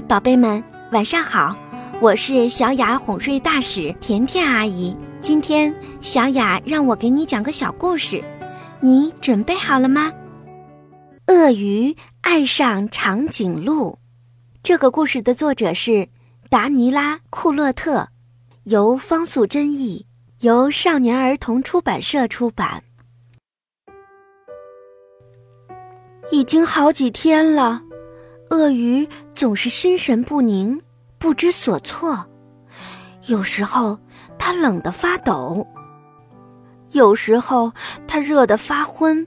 宝贝们，晚上好！我是小雅哄睡大使甜甜阿姨。今天小雅让我给你讲个小故事，你准备好了吗？鳄鱼爱上长颈鹿。这个故事的作者是达尼拉·库洛特，由方素珍译，由少年儿童出版社出版。已经好几天了。鳄鱼总是心神不宁，不知所措。有时候他冷得发抖，有时候他热得发昏，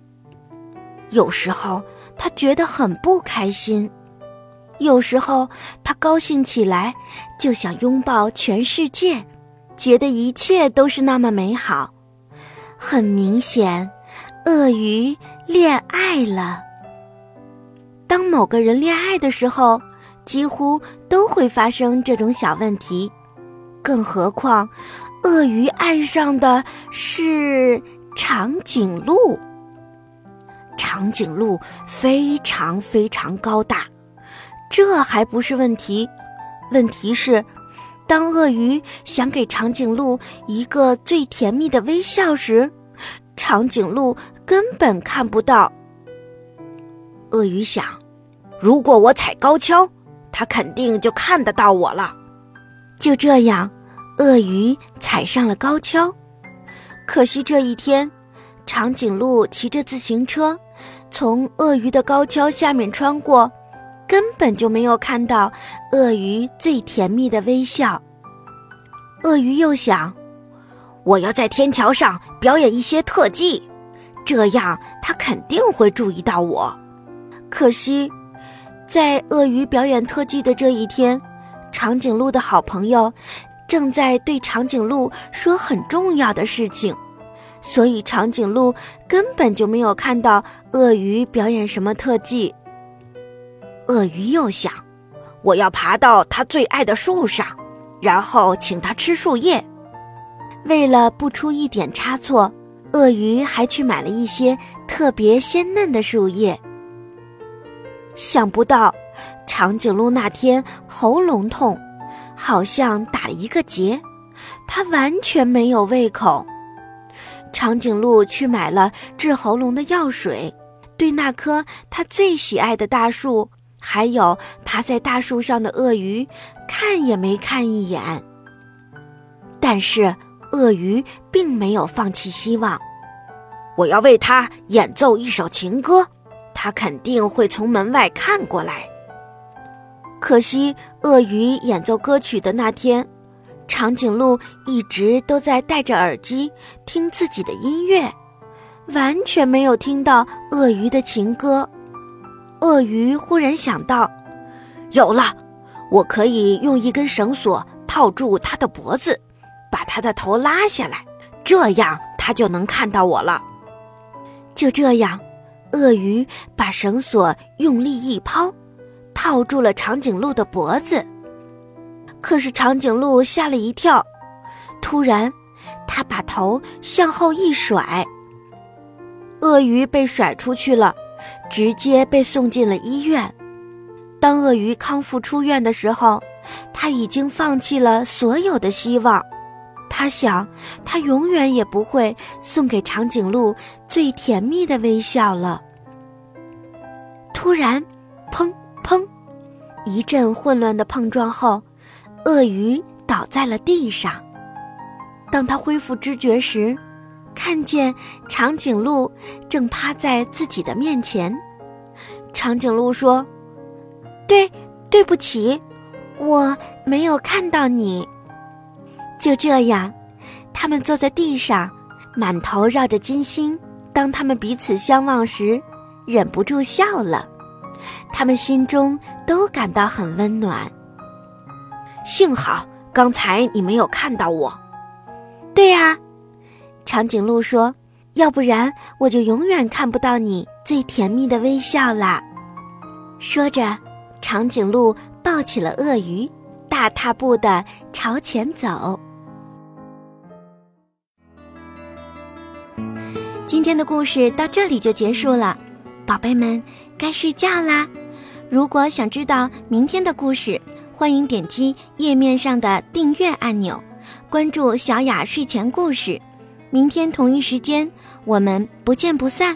有时候他觉得很不开心，有时候他高兴起来就想拥抱全世界，觉得一切都是那么美好。很明显，鳄鱼恋爱了。当某个人恋爱的时候，几乎都会发生这种小问题，更何况，鳄鱼爱上的是长颈鹿。长颈鹿非常非常高大，这还不是问题，问题是，当鳄鱼想给长颈鹿一个最甜蜜的微笑时，长颈鹿根本看不到。鳄鱼想。如果我踩高跷，他肯定就看得到我了。就这样，鳄鱼踩上了高跷。可惜这一天，长颈鹿骑着自行车从鳄鱼的高跷下面穿过，根本就没有看到鳄鱼最甜蜜的微笑。鳄鱼又想，我要在天桥上表演一些特技，这样他肯定会注意到我。可惜。在鳄鱼表演特技的这一天，长颈鹿的好朋友正在对长颈鹿说很重要的事情，所以长颈鹿根本就没有看到鳄鱼表演什么特技。鳄鱼又想，我要爬到它最爱的树上，然后请它吃树叶。为了不出一点差错，鳄鱼还去买了一些特别鲜嫩的树叶。想不到，长颈鹿那天喉咙痛，好像打了一个结，它完全没有胃口。长颈鹿去买了治喉咙的药水，对那棵它最喜爱的大树，还有爬在大树上的鳄鱼，看也没看一眼。但是鳄鱼并没有放弃希望，我要为它演奏一首情歌。他肯定会从门外看过来。可惜，鳄鱼演奏歌曲的那天，长颈鹿一直都在戴着耳机听自己的音乐，完全没有听到鳄鱼的情歌。鳄鱼忽然想到，有了，我可以用一根绳索套住它的脖子，把它的头拉下来，这样它就能看到我了。就这样。鳄鱼把绳索用力一抛，套住了长颈鹿的脖子。可是长颈鹿吓了一跳，突然，它把头向后一甩，鳄鱼被甩出去了，直接被送进了医院。当鳄鱼康复出院的时候，他已经放弃了所有的希望。他想，他永远也不会送给长颈鹿最甜蜜的微笑了。突然，砰砰，一阵混乱的碰撞后，鳄鱼倒在了地上。当他恢复知觉时，看见长颈鹿正趴在自己的面前。长颈鹿说：“对，对不起，我没有看到你。”就这样，他们坐在地上，满头绕着金星。当他们彼此相望时，忍不住笑了。他们心中都感到很温暖。幸好刚才你没有看到我。对呀，长颈鹿说：“要不然我就永远看不到你最甜蜜的微笑啦。”说着，长颈鹿抱起了鳄鱼，大踏步的朝前走。今天的故事到这里就结束了，宝贝们该睡觉啦，如果想知道明天的故事，欢迎点击页面上的订阅按钮，关注小雅睡前故事。明天同一时间，我们不见不散。